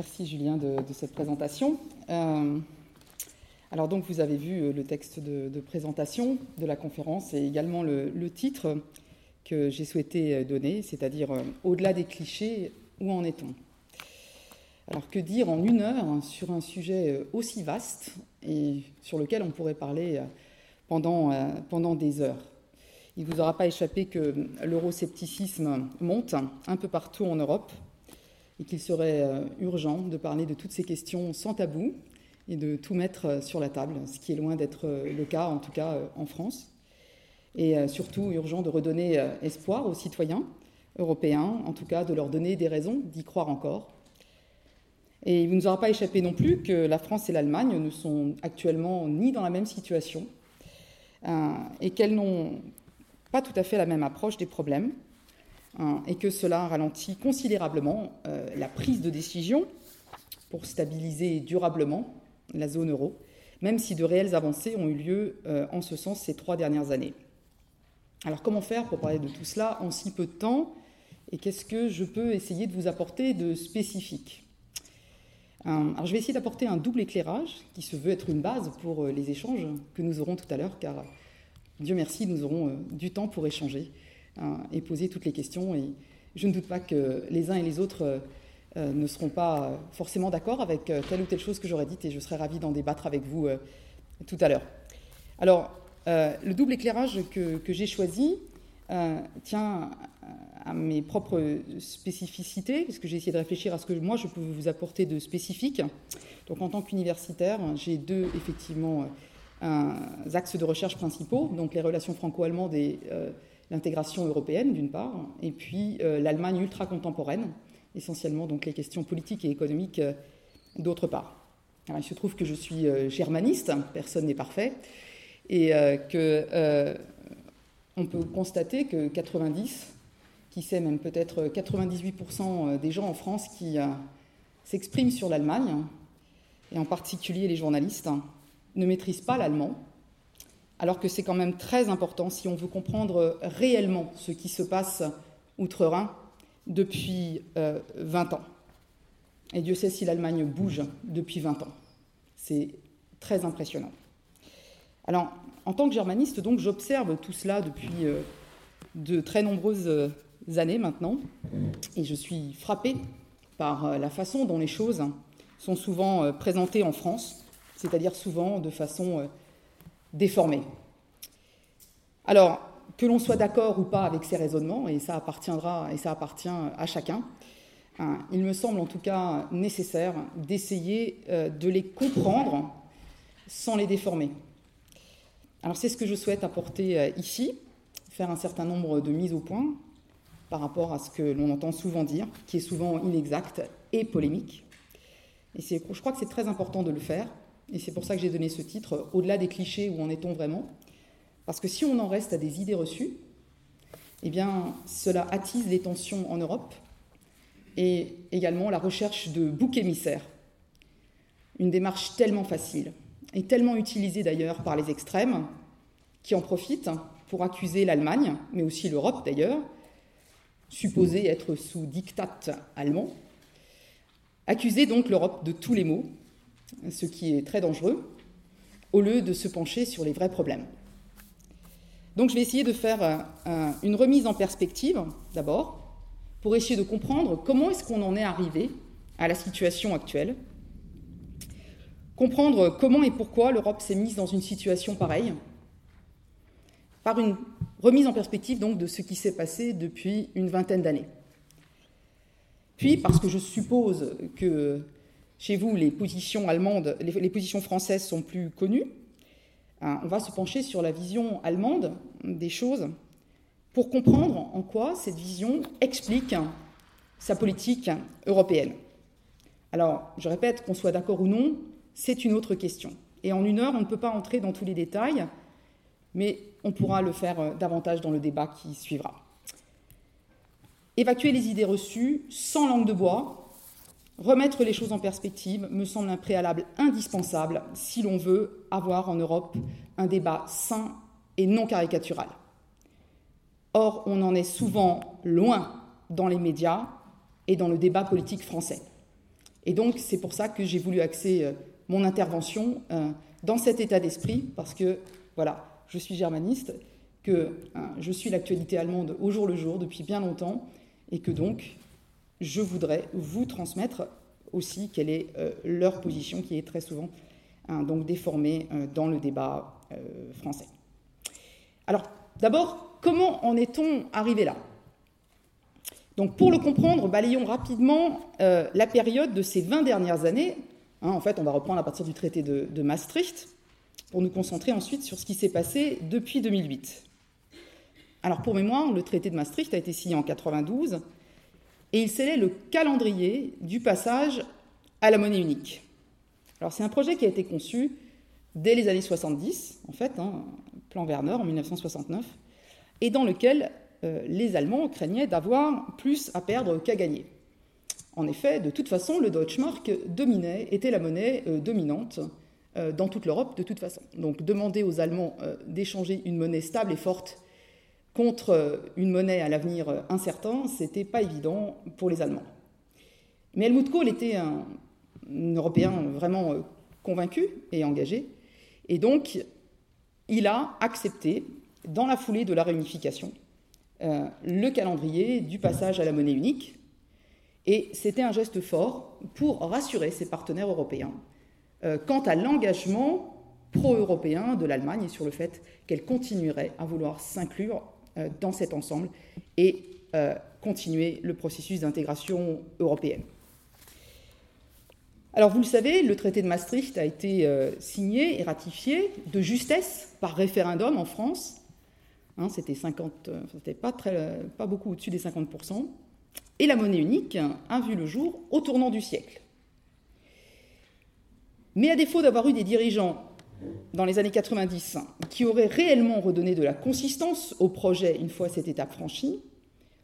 merci Julien de, cette présentation. Euh, alors donc vous avez vu euh, le texte de, présentation de la conférence et également le, titre que j'ai souhaité donner, c'est-à-dire Au-delà des clichés, où en est-on? Alors que dire en une heure sur un sujet aussi vaste et sur lequel on pourrait parler pendant des heures? Il ne vous aura pas échappé que l'euroscepticisme monte un peu partout en Europe et qu'il serait euh, urgent de parler de toutes ces questions sans tabou et de tout mettre euh, sur la table, ce qui est loin d'être euh, le cas, en tout cas en France. Et surtout urgent de redonner espoir aux citoyens européens, en tout cas de leur donner des raisons d'y croire encore. Et il ne nous aura pas échappé non plus que la France et l'Allemagne ne sont actuellement ni dans la même situation et qu'elles n'ont pas tout à fait la même approche des problèmes hein, et que cela ralentit considérablement euh, la prise de décision pour stabiliser durablement la zone euro, même si de réelles avancées ont eu lieu euh, en ce sens ces trois dernières années. Alors comment faire pour parler de tout cela en si peu de temps et qu'est-ce que je peux essayer de vous apporter de spécifique? Hein, alors je vais essayer d'apporter un double éclairage qui se veut être une base pour euh, les échanges que nous aurons tout à l'heure, car Dieu merci, nous aurons du temps pour échanger et poser toutes les questions. Et je ne doute pas que les uns et les autres euh, euh, ne seront pas forcément d'accord avec telle ou telle chose que j'aurais dite et je serai ravi d'en débattre avec vous tout à l'heure. Alors, le double éclairage que, j'ai choisi tient à mes propres spécificités, parce que j'ai essayé de réfléchir à ce que moi je peux vous apporter de spécifique. Donc en tant qu'universitaire, j'ai deux effectivement axes de recherche principaux, donc les relations franco-allemandes et euh, l'intégration européenne d'une part, et puis euh, l'Allemagne ultra-contemporaine, essentiellement donc les questions politiques et économiques euh, d'autre part. il se trouve que je suis germaniste, personne n'est parfait, et que on peut constater que 90, qui sait même peut-être 98% des gens en France qui s'expriment sur l'Allemagne, et en particulier les journalistes, ne maîtrisent pas l'allemand, alors que c'est quand même très important si on veut comprendre réellement ce qui se passe outre-Rhin depuis 20 euh, ans. Et Dieu sait si l'Allemagne bouge depuis 20 ans. C'est très impressionnant. Alors, en tant que germaniste, donc, j'observe tout cela depuis euh, de très nombreuses euh, années maintenant, et je suis frappée par la façon dont les choses sont souvent présentées en France, c'est-à-dire souvent de façon déformée. Alors, que l'on soit d'accord ou pas avec ces raisonnements, et ça appartiendra et ça appartient à chacun, hein, il me semble en tout cas nécessaire d'essayer euh, de les comprendre sans les déformer. Alors c'est ce que je souhaite apporter euh, ici, faire un certain nombre de mises au point par rapport à ce que l'on entend souvent dire, qui est souvent inexact et polémique. Et je crois que c'est très important de le faire, et c'est pour ça que j'ai donné ce titre, Au-delà des clichés, où en est-on vraiment Parce que si on en reste à des idées reçues, eh bien, cela attise les tensions en Europe et également la recherche de boucs émissaires. Une démarche tellement facile et tellement utilisée d'ailleurs par les extrêmes qui en profitent pour accuser l'Allemagne, mais aussi l'Europe d'ailleurs, supposée être sous diktat allemand, accuser donc l'Europe de tous les maux ce qui est très dangereux, au lieu de se pencher sur les vrais problèmes. Donc je vais essayer de faire euh, une remise en perspective, d'abord, pour essayer de comprendre comment est-ce qu'on en est arrivé à la situation actuelle, comprendre comment et pourquoi l'Europe s'est mise dans une situation pareille, par une remise en perspective donc de ce qui s'est passé depuis une vingtaine d'années. Puis, parce que je suppose que chez vous, les positions allemandes, les, positions françaises sont plus connues. Hein, on va se pencher sur la vision allemande des choses pour comprendre en quoi cette vision explique sa politique européenne. Alors, je répète, qu'on soit d'accord ou non, c'est une autre question. Et en une heure, on ne peut pas entrer dans tous les détails, mais on pourra le faire euh, davantage dans le débat qui suivra. Évacuer les idées reçues sans langue de bois, Remettre les choses en perspective me semble un préalable indispensable si l'on veut avoir en Europe un débat sain et non caricatural. Or, on en est souvent loin dans les médias et dans le débat politique français. Et donc, c'est pour ça que j'ai voulu axer euh, mon intervention euh, dans cet état d'esprit, parce que, voilà, je suis germaniste, que hein, je suis l'actualité allemande au jour le jour depuis bien longtemps, et que donc, je voudrais vous transmettre aussi quelle est euh, leur position, qui est très souvent hein, déformée dans le débat français. Alors, d'abord, comment en est-on arrivé là? Donc pour le comprendre, balayons rapidement euh, la période de ces 20 dernières années. Hein, en fait, on va reprendre à partir du traité de, Maastricht pour nous concentrer ensuite sur ce qui s'est passé depuis 2008. Alors pour mémoire, le traité de Maastricht a été signé en 92 et il scellait le calendrier du passage à la monnaie unique. Alors c'est un projet qui a été conçu dès les années 70, en fait, hein, plan Werner en 1969, et dans lequel euh, les Allemands craignaient d'avoir plus à perdre qu'à gagner. En effet, de toute façon, le Deutschmark dominait, était la monnaie euh, dominante euh, dans toute l'Europe de toute façon. Donc demander aux Allemands d'échanger une monnaie stable et forte contre une monnaie à l'avenir incertain, c'était pas évident pour les Allemands. Mais Helmut Kohl était un, Européen vraiment convaincu et engagé, et donc il a accepté, dans la foulée de la réunification, euh, le calendrier du passage à la monnaie unique. Et c'était un geste fort pour rassurer ses partenaires européens euh, quant à l'engagement pro-européen de l'Allemagne et sur le fait qu'elle continuerait à vouloir s'inclure euh, dans cet ensemble et continuer le processus d'intégration européenne. Alors vous le savez, le traité de Maastricht a été signé et ratifié de justesse par référendum en France Hein, c'était 50, euh, c'était pas, pas beaucoup au-dessus des 50%. Et la monnaie unique a vu le jour au tournant du siècle. Mais à défaut d'avoir eu des dirigeants dans les années 90 qui auraient réellement redonné de la consistance au projet une fois cette étape franchie,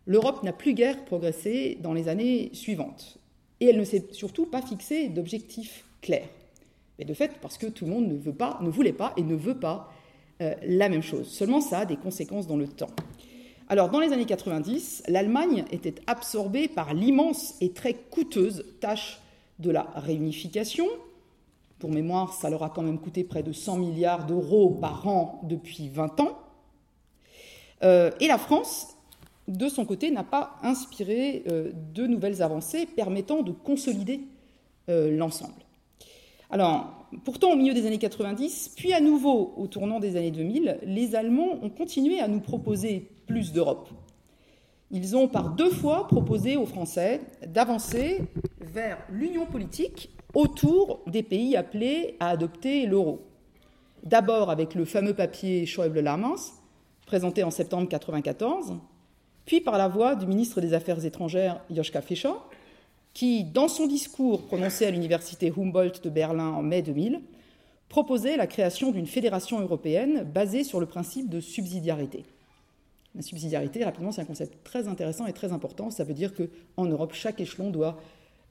l'Europe n'a plus guère progressé dans les années suivantes. Et elle ne s'est surtout pas fixé d'objectifs clairs. Mais de fait, parce que tout le monde ne, veut pas, ne voulait pas et ne veut pas euh, la même chose. Seulement, ça a des conséquences dans le temps. Alors, dans les années 90, l'Allemagne était absorbée par l'immense et très coûteuse tâche de la réunification. Pour mémoire, ça leur a quand même coûté près de 100 milliards d'euros par an depuis 20 ans. Euh, et la France, de son côté, n'a pas inspiré euh, de nouvelles avancées permettant de consolider l'ensemble. Alors, pourtant, au milieu des années 90, puis à nouveau au tournant des années 2000, les Allemands ont continué à nous proposer plus d'Europe. Ils ont par deux fois proposé aux Français d'avancer vers l'union politique autour des pays appelés à adopter l'euro. D'abord avec le fameux papier Schäuble-Lamens, présenté en septembre 1994, puis par la voix du ministre des Affaires étrangères Joschka Fischer, qui, dans son discours prononcé à l'université Humboldt de Berlin en mai 2000, proposait la création d'une fédération européenne basée sur le principe de subsidiarité. La subsidiarité, rapidement, c'est un concept très intéressant et très important. Ça veut dire qu'en Europe, chaque échelon doit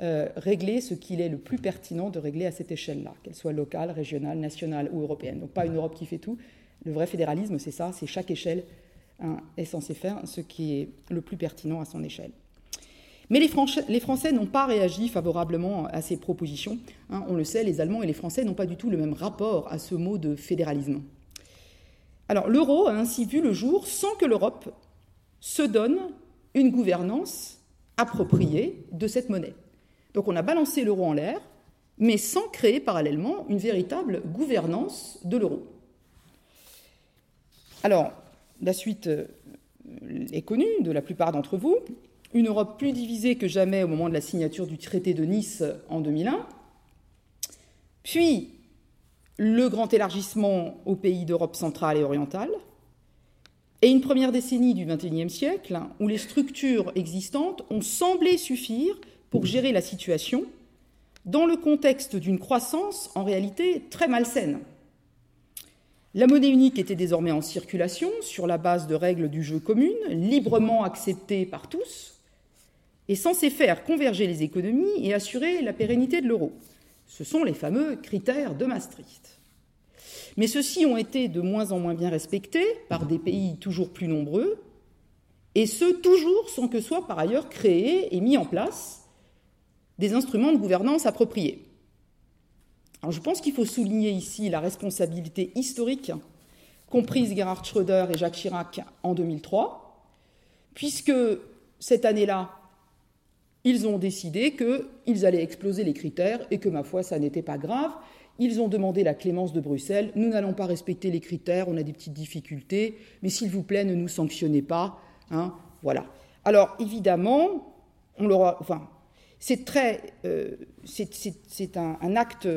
euh, régler ce qu'il est le plus pertinent de régler à cette échelle-là, qu'elle soit locale, régionale, nationale ou européenne. Donc pas une Europe qui fait tout. Le vrai fédéralisme, c'est ça, c'est chaque échelle hein, est censée faire ce qui est le plus pertinent à son échelle. Mais les, Français, n'ont pas réagi favorablement à ces propositions. Hein, on le sait, les Allemands et les Français n'ont pas du tout le même rapport à ce mot de fédéralisme. Alors l'euro a ainsi vu le jour sans que l'Europe se donne une gouvernance appropriée de cette monnaie. Donc on a balancé l'euro en l'air, mais sans créer parallèlement une véritable gouvernance de l'euro. Alors, la suite euh, est connue de la plupart d'entre vous. Une Europe plus divisée que jamais au moment de la signature du traité de Nice en 2001, puis le grand élargissement aux pays d'Europe centrale et orientale, et une première décennie du XXIe siècle où les structures existantes ont semblé suffire pour gérer la situation dans le contexte d'une croissance en réalité très malsaine. La monnaie unique était désormais en circulation sur la base de règles du jeu communes, librement acceptées par tous, est censé faire converger les économies et assurer la pérennité de l'euro. Ce sont les fameux critères de Maastricht. Mais ceux-ci ont été de moins en moins bien respectés par des pays toujours plus nombreux, et ce toujours sans que soit par ailleurs créé et mis en place des instruments de gouvernance appropriés. Alors je pense qu'il faut souligner ici la responsabilité historique comprise Gerhard Schröder et Jacques Chirac en 2003, puisque cette année-là, ils ont décidé qu'ils allaient exploser les critères et que, ma foi, ça n'était pas grave. Ils ont demandé la clémence de Bruxelles. Nous n'allons pas respecter les critères, on a des petites difficultés, mais s'il vous plaît, ne nous sanctionnez pas. Hein, voilà. Alors, évidemment, on l'aura. Enfin, c'est très. Euh, un, acte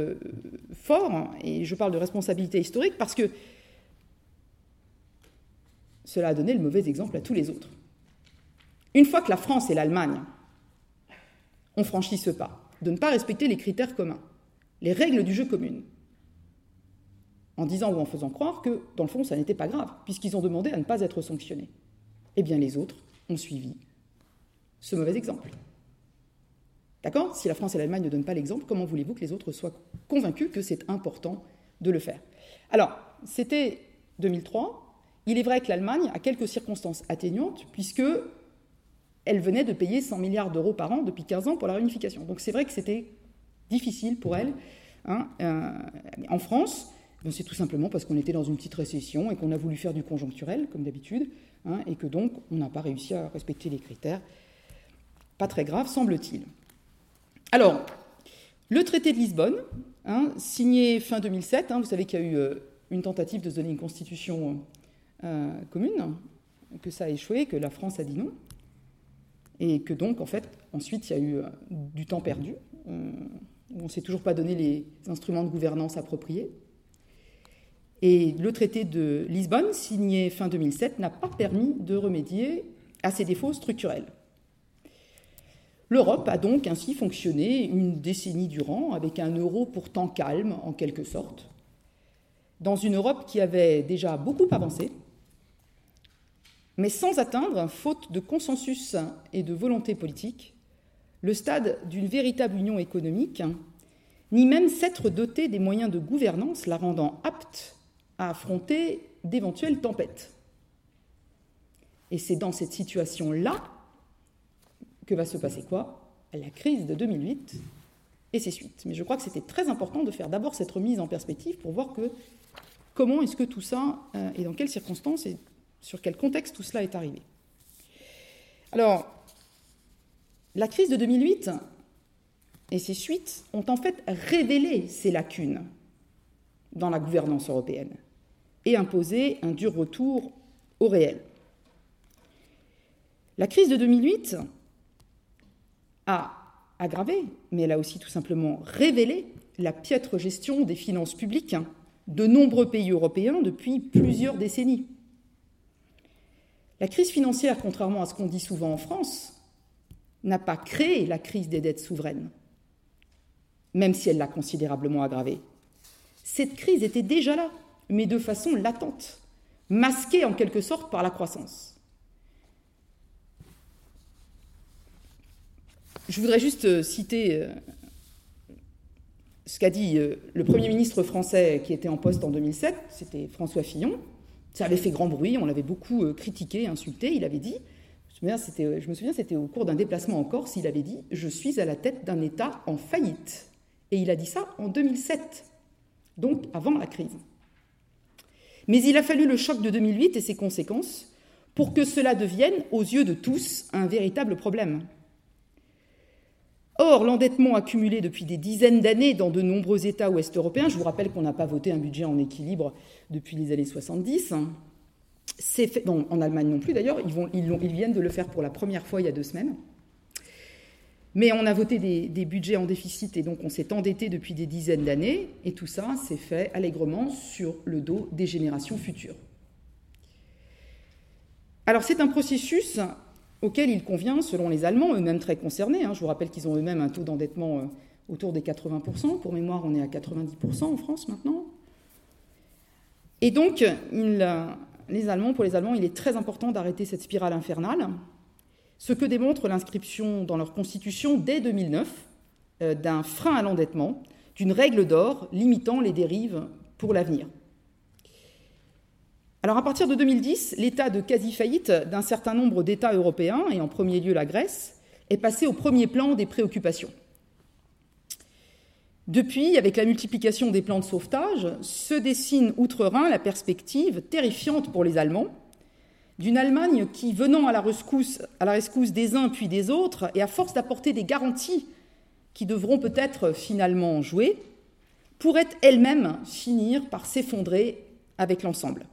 fort, et je parle de responsabilité historique parce que cela a donné le mauvais exemple à tous les autres. Une fois que la France et l'Allemagne ont franchi ce pas de ne pas respecter les critères communs, les règles du jeu communes, en disant ou en faisant croire que, dans le fond, ça n'était pas grave, puisqu'ils ont demandé à ne pas être sanctionnés. Eh bien, les autres ont suivi ce mauvais exemple. D'accord? Si la France et l'Allemagne ne donnent pas l'exemple, comment voulez-vous que les autres soient convaincus que c'est important de le faire? Alors, c'était 2003. Il est vrai que l'Allemagne a quelques circonstances atténuantes, puisque elle venait de payer 100 milliards d'euros par an depuis 15 ans pour la réunification. Donc c'est vrai que c'était difficile pour elle. Hein, euh, en France, c'est tout simplement parce qu'on était dans une petite récession et qu'on a voulu faire du conjoncturel, comme d'habitude, hein, et que donc on n'a pas réussi à respecter les critères. Pas très grave, semble-t-il. Alors, le traité de Lisbonne, hein, signé fin 2007, vous savez qu'il y a eu euh, une tentative de donner une constitution euh, commune, que ça a échoué, que la France a dit non, et que donc, en fait, ensuite, il y a eu euh, du temps perdu, euh, où on ne s'est toujours pas donné les instruments de gouvernance appropriés. Et le traité de Lisbonne, signé fin 2007, n'a pas permis de remédier à ces défauts structurels. L'Europe a donc ainsi fonctionné une décennie durant, avec un euro pourtant calme, en quelque sorte, dans une Europe qui avait déjà beaucoup avancé, mais sans atteindre, faute de consensus et de volonté politique, le stade d'une véritable union économique, ni même s'être doté des moyens de gouvernance la rendant apte à affronter d'éventuelles tempêtes. Et c'est dans cette situation-là que va se passer quoi? La crise de 2008 et ses suites. Mais je crois que c'était très important de faire d'abord cette remise en perspective pour voir que comment est-ce que tout ça euh, et dans quelles circonstances sur quel contexte tout cela est arrivé. Alors, la crise de 2008 et ses suites ont en fait révélé ces lacunes dans la gouvernance européenne et imposé un dur retour au réel. La crise de 2008 a aggravé, mais elle a aussi tout simplement révélé la piètre gestion des finances publiques de nombreux pays européens depuis plusieurs décennies. La crise financière, contrairement à ce qu'on dit souvent en France, n'a pas créé la crise des dettes souveraines, même si elle l'a considérablement aggravée. Cette crise était déjà là, mais de façon latente, masquée en quelque sorte par la croissance. Je voudrais juste euh, citer euh, ce qu'a dit euh, le Premier ministre français qui était en poste en 2007, c'était François Fillon, ça avait fait grand bruit, on l'avait beaucoup critiqué, insulté. Il avait dit, je me souviens, c'était au cours d'un déplacement en Corse, il avait dit Je suis à la tête d'un État en faillite. Et il a dit ça en 2007, donc avant la crise. Mais il a fallu le choc de 2008 et ses conséquences pour que cela devienne, aux yeux de tous, un véritable problème. Or, l'endettement accumulé depuis des dizaines d'années dans de nombreux États ouest européens, je vous rappelle qu'on n'a pas voté un budget en équilibre depuis les années 70, fait, en Allemagne non plus d'ailleurs, ils, viennent de le faire pour la première fois il y a deux semaines. Mais on a voté des, des budgets en déficit et donc on s'est endetté depuis des dizaines d'années, et tout ça s'est fait allègrement sur le dos des générations futures. Alors c'est un processus auquel il convient, selon les Allemands, eux-mêmes très concernés, hein, je vous rappelle qu'ils ont eux-mêmes un taux d'endettement euh, autour des 80%, pour mémoire on est à 90% en France maintenant, et donc les Allemands, pour les Allemands, il est très important d'arrêter cette spirale infernale, ce que démontre l'inscription dans leur constitution dès 2009 euh, d'un frein à l'endettement, d'une règle d'or limitant les dérives pour l'avenir. Alors à partir de 2010, l'état de quasi-faillite d'un certain nombre d'États européens, et en premier lieu la Grèce, est passé au premier plan des préoccupations. Depuis, avec la multiplication des plans de sauvetage, se dessine outre-Rhin la perspective terrifiante pour les Allemands d'une Allemagne qui, venant à la, rescousse, à la rescousse des uns puis des autres, et à force d'apporter des garanties qui devront peut-être finalement jouer, pourrait elle-même finir par s'effondrer avec l'ensemble.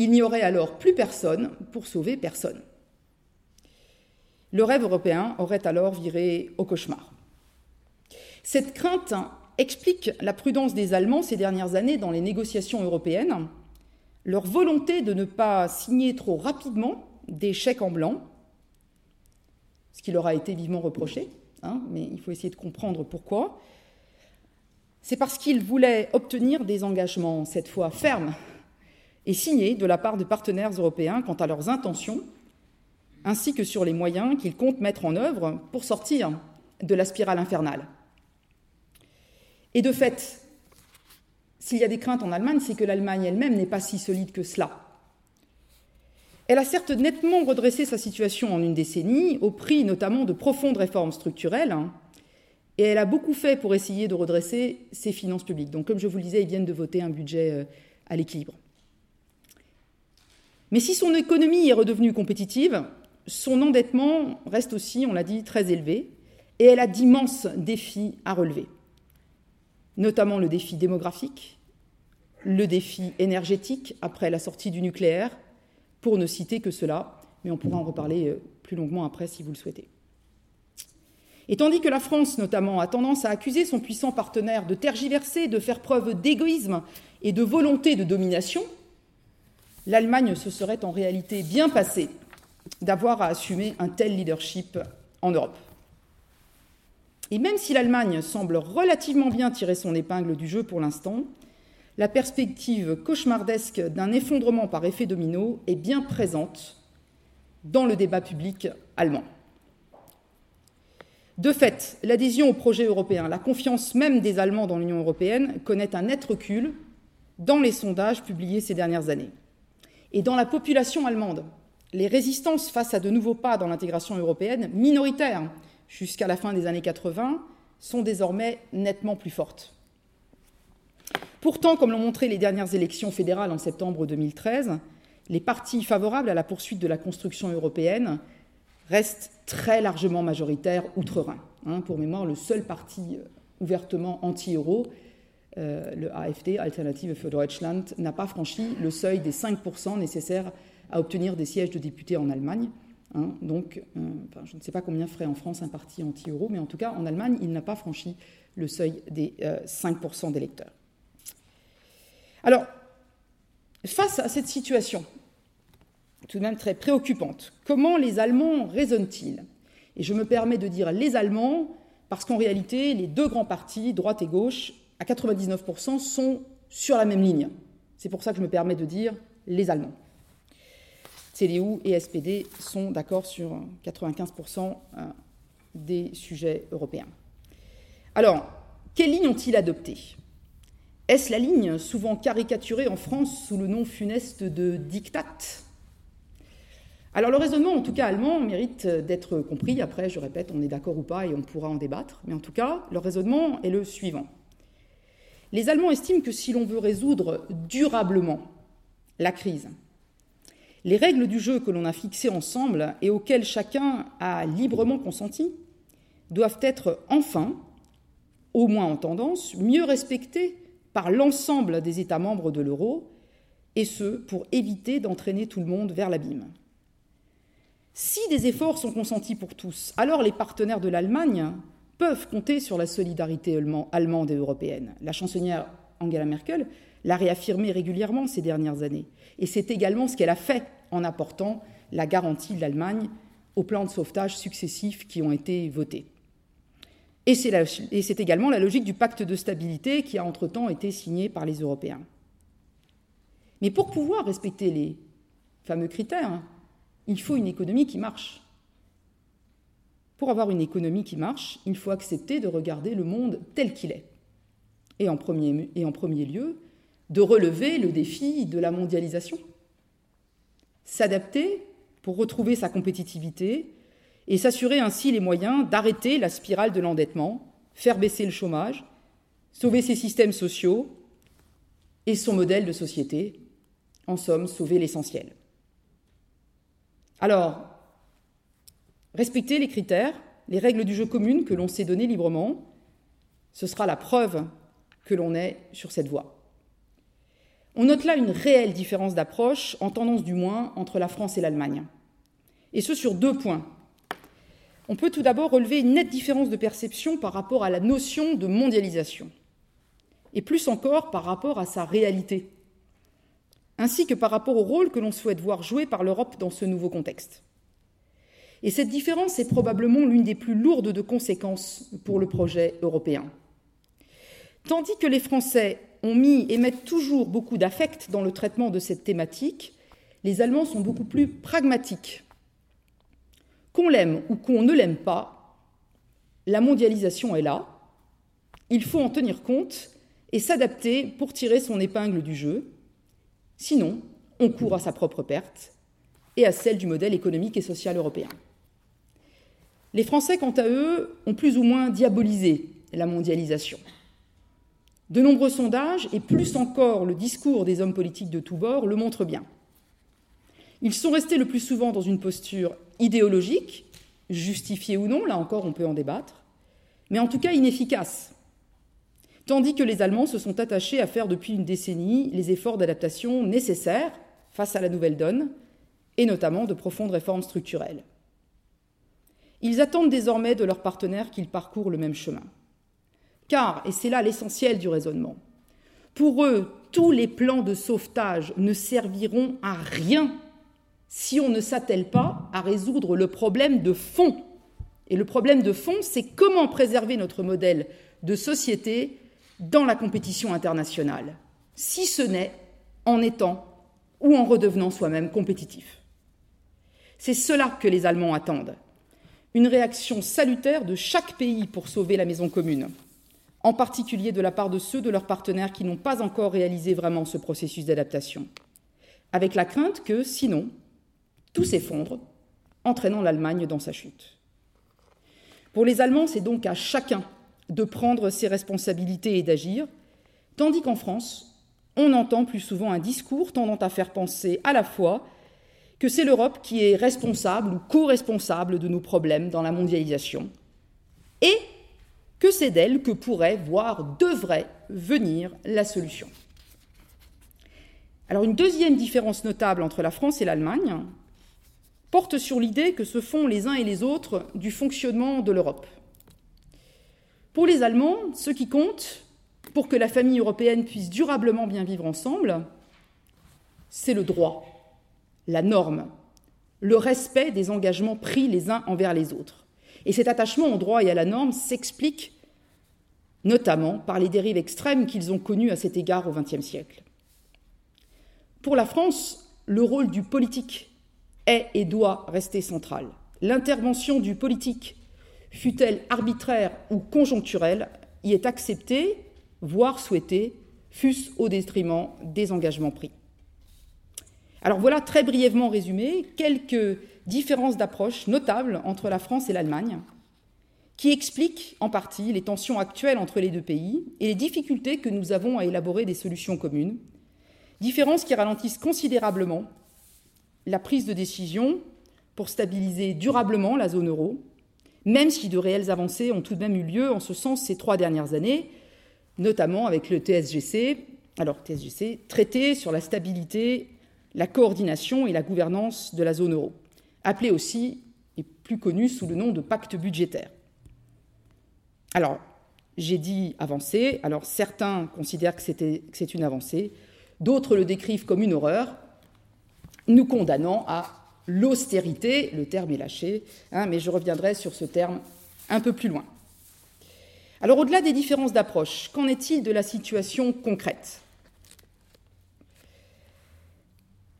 Il n'y aurait alors plus personne pour sauver personne. Le rêve européen aurait alors viré au cauchemar. Cette crainte explique la prudence des Allemands ces dernières années dans les négociations européennes, leur volonté de ne pas signer trop rapidement des chèques en blanc, ce qui leur a été vivement reproché, hein, mais il faut essayer de comprendre pourquoi. C'est parce qu'ils voulaient obtenir des engagements, cette fois fermes et signés de la part de partenaires européens quant à leurs intentions, ainsi que sur les moyens qu'ils comptent mettre en œuvre pour sortir de la spirale infernale. Et de fait, s'il y a des craintes en Allemagne, c'est que l'Allemagne elle-même n'est pas si solide que cela. Elle a certes nettement redressé sa situation en une décennie, au prix notamment de profondes réformes structurelles, hein, et elle a beaucoup fait pour essayer de redresser ses finances publiques. Donc, comme je vous le disais, ils viennent de voter un budget euh, à l'équilibre. Mais si son économie est redevenue compétitive, son endettement reste aussi, on l'a dit, très élevé, et elle a d'immenses défis à relever notamment le défi démographique, le défi énergétique après la sortie du nucléaire, pour ne citer que cela, mais on pourra en reparler euh, plus longuement après si vous le souhaitez. Et tandis que la France, notamment, a tendance à accuser son puissant partenaire de tergiverser, de faire preuve d'égoïsme et de volonté de domination, l'Allemagne se serait en réalité bien passée d'avoir à assumer un tel leadership en Europe. Et même si l'Allemagne semble relativement bien tirer son épingle du jeu pour l'instant, la perspective cauchemardesque d'un effondrement par effet domino est bien présente dans le débat public allemand. De fait, l'adhésion au projet européen, la confiance même des Allemands dans l'Union européenne connaît un net recul dans les sondages publiés ces dernières années. Et dans la population allemande, les résistances face à de nouveaux pas dans l'intégration européenne, minoritaires, jusqu'à la fin des années 80 sont désormais nettement plus fortes. Pourtant, comme l'ont montré les dernières élections fédérales en septembre 2013, les partis favorables à la poursuite de la construction européenne restent très largement majoritaires outre-Rhin. Hein, pour mémoire, le seul parti euh, ouvertement anti-euro, euh, le AfD, Alternative für Deutschland, n'a pas franchi le seuil des 5% nécessaires à obtenir des sièges de députés en Allemagne. Hein, donc, euh, je ne sais pas combien ferait en France un parti anti-euro, mais en tout cas, en Allemagne, il n'a pas franchi le seuil des 5% euh, d'électeurs. Alors, face à cette situation, tout de même très préoccupante, comment les Allemands raisonnent-ils? Et je me permets de dire les Allemands, parce qu'en réalité, les deux grands partis, droite et gauche, à 99%, sont sur la même ligne. C'est pour ça que je me permets de dire les Allemands. CDU et SPD sont d'accord sur 95% euh, des sujets européens. Alors, quelle ligne ont-ils adopté Est-ce la ligne souvent caricaturée en France sous le nom funeste de diktat? Alors le raisonnement, en tout cas allemand, mérite d'être compris. Après, je répète, on est d'accord ou pas et on pourra en débattre. Mais en tout cas, le raisonnement est le suivant. Les Allemands estiment que si l'on veut résoudre durablement la crise, les règles du jeu que l'on a fixées ensemble et auxquelles chacun a librement consenti doivent être enfin, au moins en tendance, mieux respectées par l'ensemble des États membres de l'euro, et ce, pour éviter d'entraîner tout le monde vers l'abîme. Si des efforts sont consentis pour tous, alors les partenaires de l'Allemagne peuvent compter sur la solidarité allemande et européenne. La chancelière Angela Merkel l'a réaffirmé régulièrement ces dernières années. Et c'est également ce qu'elle a fait en apportant la garantie de l'Allemagne aux plans de sauvetage successifs qui ont été votés. Et c'est également la logique du pacte de stabilité qui a entre-temps été signé par les Européens. Mais pour pouvoir respecter les fameux critères, il faut une économie qui marche. Pour avoir une économie qui marche, il faut accepter de regarder le monde tel qu'il est. Et en premier, et en premier lieu, de relever le défi de la mondialisation. S'adapter pour retrouver sa compétitivité et s'assurer ainsi les moyens d'arrêter la spirale de l'endettement, faire baisser le chômage sauver ses systèmes sociaux et son modèle de société, en somme, sauver l'essentiel. Alors, respecter les critères, les règles du jeu communes que l'on s'est données librement, ce sera la preuve que l'on est sur cette voie. On note là une réelle différence d'approche, en tendance du moins, entre la France et l'Allemagne. Et ce sur deux points. On peut tout d'abord relever une nette différence de perception par rapport à la notion de mondialisation, et plus encore par rapport à sa réalité, ainsi que par rapport au rôle que l'on souhaite voir joué par l'Europe dans ce nouveau contexte. Et cette différence est probablement l'une des plus lourdes de conséquences pour le projet européen. Tandis que les Français ont mis et mettent toujours beaucoup d'affect dans le traitement de cette thématique, les Allemands sont beaucoup plus pragmatiques. Qu'on l'aime ou qu'on ne l'aime pas, la mondialisation est là. Il faut en tenir compte et s'adapter pour tirer son épingle du jeu. Sinon, on court à sa propre perte et à celle du modèle économique et social européen. Les Français, quant à eux, ont plus ou moins diabolisé la mondialisation. De nombreux sondages, et plus encore le discours des hommes politiques de tous bords, le montrent bien. Ils sont restés le plus souvent dans une posture idéologique, justifiée ou non, là encore on peut en débattre, mais en tout cas inefficace, tandis que les Allemands se sont attachés à faire depuis une décennie les efforts d'adaptation nécessaires face à la nouvelle donne, et notamment de profondes réformes structurelles. Ils attendent désormais de leurs partenaires qu'ils parcourent le même chemin. Car, et c'est là l'essentiel du raisonnement, pour eux, tous les plans de sauvetage ne serviront à rien si on ne s'attelle pas à résoudre le problème de fond. Et le problème de fond, c'est comment préserver notre modèle de société dans la compétition internationale, si ce n'est en étant ou en redevenant soi-même compétitif. C'est cela que les Allemands attendent. Une réaction salutaire de chaque pays pour sauver la maison commune en particulier de la part de ceux de leurs partenaires qui n'ont pas encore réalisé vraiment ce processus d'adaptation, avec la crainte que, sinon, tout s'effondre, entraînant l'Allemagne dans sa chute. Pour les Allemands, c'est donc à chacun de prendre ses responsabilités et d'agir, tandis qu'en France, on entend plus souvent un discours tendant à faire penser à la fois que c'est l'Europe qui est responsable ou co-responsable de nos problèmes dans la mondialisation, et que c'est d'elle que pourrait, voire devrait venir la solution. Alors une deuxième différence notable entre la France et l'Allemagne porte sur l'idée que se font les uns et les autres du fonctionnement de l'Europe. Pour les Allemands, ce qui compte pour que la famille européenne puisse durablement bien vivre ensemble, c'est le droit, la norme, le respect des engagements pris les uns envers les autres. Et cet attachement au droit et à la norme s'explique notamment par les dérives extrêmes qu'ils ont connues à cet égard au XXe siècle. Pour la France, le rôle du politique est et doit rester central. L'intervention du politique, fût-elle arbitraire ou conjoncturelle, y est acceptée, voire souhaitée, fût-ce au détriment des engagements pris. Alors voilà très brièvement résumé quelques différences d'approche notables entre la France et l'Allemagne, qui expliquent en partie les tensions actuelles entre les deux pays et les difficultés que nous avons à élaborer des solutions communes, différences qui ralentissent considérablement la prise de décision pour stabiliser durablement la zone euro, même si de réelles avancées ont tout de même eu lieu en ce sens ces trois dernières années, notamment avec le TSGC, alors TSGC, traité sur la stabilité, la coordination et la gouvernance de la zone euro appelé aussi et plus connu sous le nom de pacte budgétaire. Alors, j'ai dit avancée, alors certains considèrent que c'est une avancée, d'autres le décrivent comme une horreur, nous condamnant à l'austérité, le terme est lâché, hein, mais je reviendrai sur ce terme un peu plus loin. Alors au-delà des différences d'approche, qu'en est-il de la situation concrète?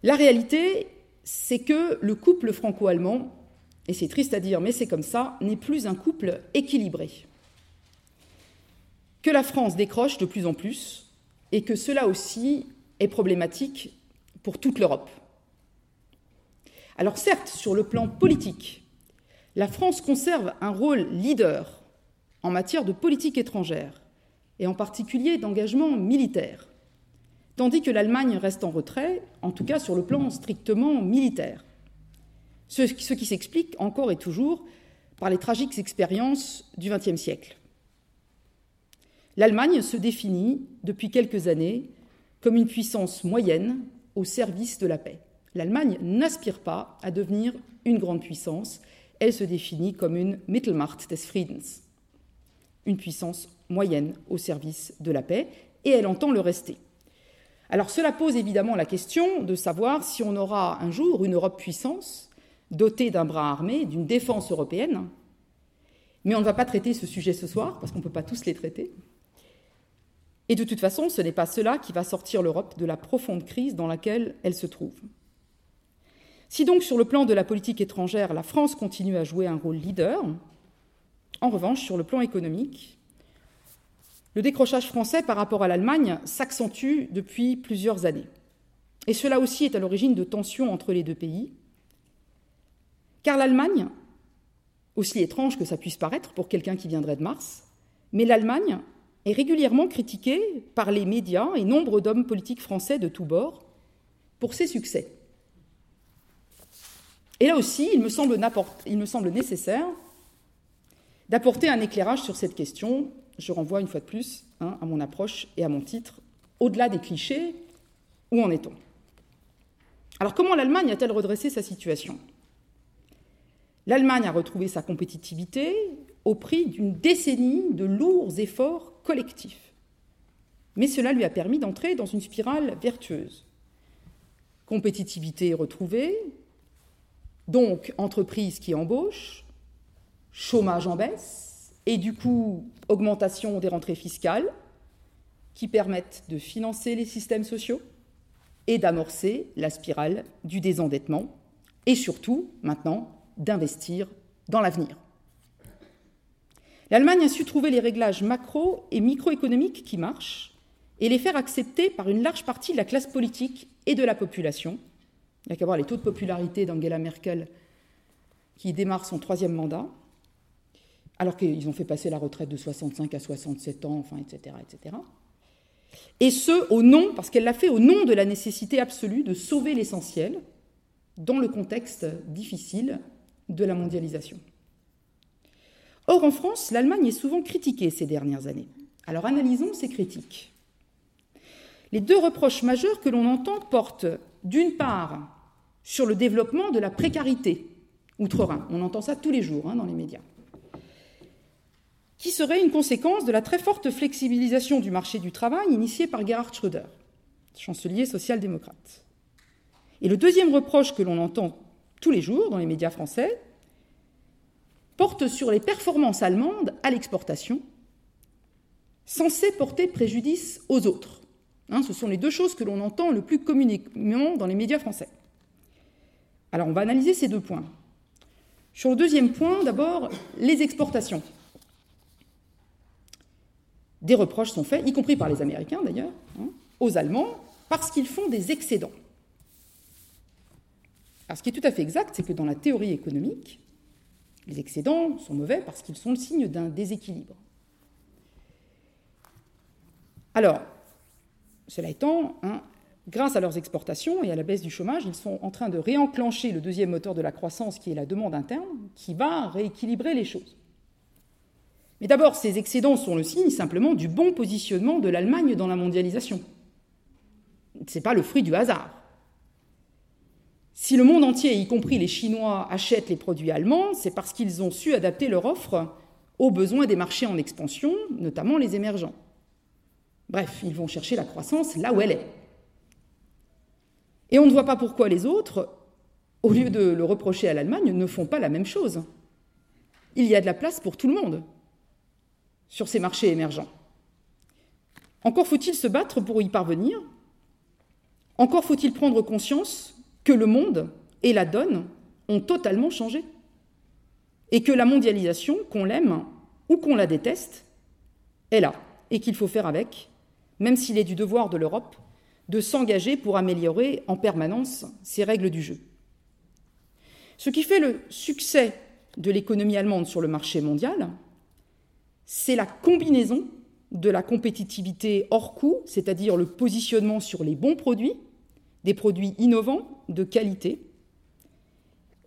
La réalité, c'est que le couple franco-allemand, et c'est triste à dire, mais c'est comme ça, n'est plus un couple équilibré. Que la France décroche de plus en plus, et que cela aussi est problématique pour toute l'Europe. Alors certes, sur le plan politique, la France conserve un rôle leader en matière de politique étrangère, et en particulier d'engagement militaire, tandis que l'Allemagne reste en retrait, en tout cas sur le plan strictement militaire. Ce, qui s'explique encore et toujours par les tragiques expériences du XXe siècle. L'Allemagne se définit depuis quelques années comme une puissance moyenne au service de la paix. L'Allemagne n'aspire pas à devenir une grande puissance, elle se définit comme une Mittelmacht des Friedens, une puissance moyenne au service de la paix, et elle entend le rester. Alors cela pose évidemment la question de savoir si on aura un jour une Europe puissance, dotée d'un bras armé, d'une défense européenne, mais on ne va pas traiter ce sujet ce soir, parce qu'on ne peut pas tous les traiter. Et de toute façon, ce n'est pas cela qui va sortir l'Europe de la profonde crise dans laquelle elle se trouve. Si donc sur le plan de la politique étrangère, la France continue à jouer un rôle leader, en revanche, sur le plan économique, le décrochage français par rapport à l'Allemagne s'accentue depuis plusieurs années. Et cela aussi est à l'origine de tensions entre les deux pays, car l'Allemagne, aussi étrange que ça puisse paraître pour quelqu'un qui viendrait de Mars, mais l'Allemagne est régulièrement critiquée par les médias et nombre d'hommes politiques français de tous bords pour ses succès. Et là aussi, il me semble, il me semble nécessaire d'apporter un éclairage sur cette question. Je renvoie une fois de plus hein, à mon approche et à mon titre. Au-delà des clichés, où en est-on? Alors comment l'Allemagne a-t-elle redressé sa situation? L'Allemagne a retrouvé sa compétitivité au prix d'une décennie de lourds efforts collectifs. Mais cela lui a permis d'entrer dans une spirale vertueuse. Compétitivité retrouvée, donc, entreprises qui embauchent, chômage en baisse, et du coup, augmentation des rentrées fiscales qui permettent de financer les systèmes sociaux et d'amorcer la spirale du désendettement, et surtout, maintenant, d'investir dans l'avenir. L'Allemagne a su trouver les réglages macro et microéconomiques qui marchent et les faire accepter par une large partie de la classe politique et de la population, il n'y a qu'à voir les taux de popularité d'Angela Merkel qui démarre son troisième mandat, alors qu'ils ont fait passer la retraite de 65 à 67 ans, enfin, etc., etc. Et ce, au nom, parce qu'elle l'a fait au nom de la nécessité absolue de sauver l'essentiel dans le contexte difficile de la mondialisation. Or, en France, l'Allemagne est souvent critiquée ces dernières années. Alors analysons ces critiques. Les deux reproches majeurs que l'on entend portent d'une part, sur le développement de la précarité outre-Rhin. On entend ça tous les jours hein, dans les médias. Qui serait une conséquence de la très forte flexibilisation du marché du travail initiée par Gerhard Schröder, chancelier social-démocrate. Et le deuxième reproche que l'on entend tous les jours dans les médias français porte sur les performances allemandes à l'exportation, censées porter préjudice aux autres. Hein, ce sont les deux choses que l'on entend le plus communément dans les médias français. Alors on va analyser ces deux points. Sur le deuxième point, d'abord, les exportations. Des reproches sont faits, y compris par les Américains d'ailleurs, hein, aux Allemands, parce qu'ils font des excédents. Alors ce qui est tout à fait exact, c'est que dans la théorie économique, les excédents sont mauvais parce qu'ils sont le signe d'un déséquilibre. Alors, cela étant, hein, grâce à leurs exportations et à la baisse du chômage, ils sont en train de réenclencher le deuxième moteur de la croissance, qui est la demande interne, qui va rééquilibrer les choses. Mais d'abord, ces excédents sont le signe simplement du bon positionnement de l'Allemagne dans la mondialisation. Ce n'est pas le fruit du hasard. Si le monde entier, y compris les Chinois, achètent les produits allemands, c'est parce qu'ils ont su adapter leur offre aux besoins des marchés en expansion, notamment les émergents. Bref, ils vont chercher la croissance là où elle est. Et on ne voit pas pourquoi les autres, au lieu de le reprocher à l'Allemagne, ne font pas la même chose. Il y a de la place pour tout le monde sur ces marchés émergents. Encore faut-il se battre pour y parvenir. Encore faut-il prendre conscience que le monde et la donne ont totalement changé. Et que la mondialisation, qu'on l'aime ou qu'on la déteste, est là et qu'il faut faire avec même s'il est du devoir de l'Europe de s'engager pour améliorer en permanence ses règles du jeu. Ce qui fait le succès de l'économie allemande sur le marché mondial, c'est la combinaison de la compétitivité hors coût, c'est-à-dire le positionnement sur les bons produits, des produits innovants, de qualité,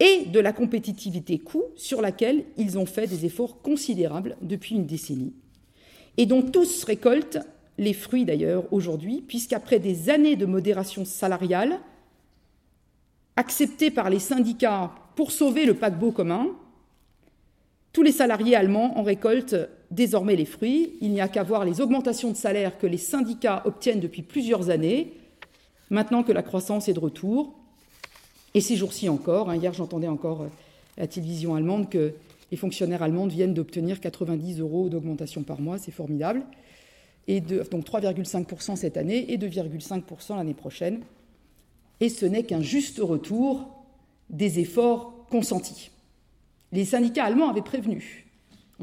et de la compétitivité coût sur laquelle ils ont fait des efforts considérables depuis une décennie, et dont tous récoltent les fruits d'ailleurs aujourd'hui, puisqu'après des années de modération salariale, acceptée par les syndicats pour sauver le paquebot commun, tous les salariés allemands en récoltent désormais les fruits. Il n'y a qu'à voir les augmentations de salaire que les syndicats obtiennent depuis plusieurs années, maintenant que la croissance est de retour. Et ces jours-ci encore, hein, hier j'entendais encore euh, la télévision allemande que les fonctionnaires allemands viennent d'obtenir 90 euros d'augmentation par mois, c'est formidable. Et donc 3,5% cette année et 2,5% l'année prochaine. Et ce n'est qu'un juste retour des efforts consentis. Les syndicats allemands avaient prévenu.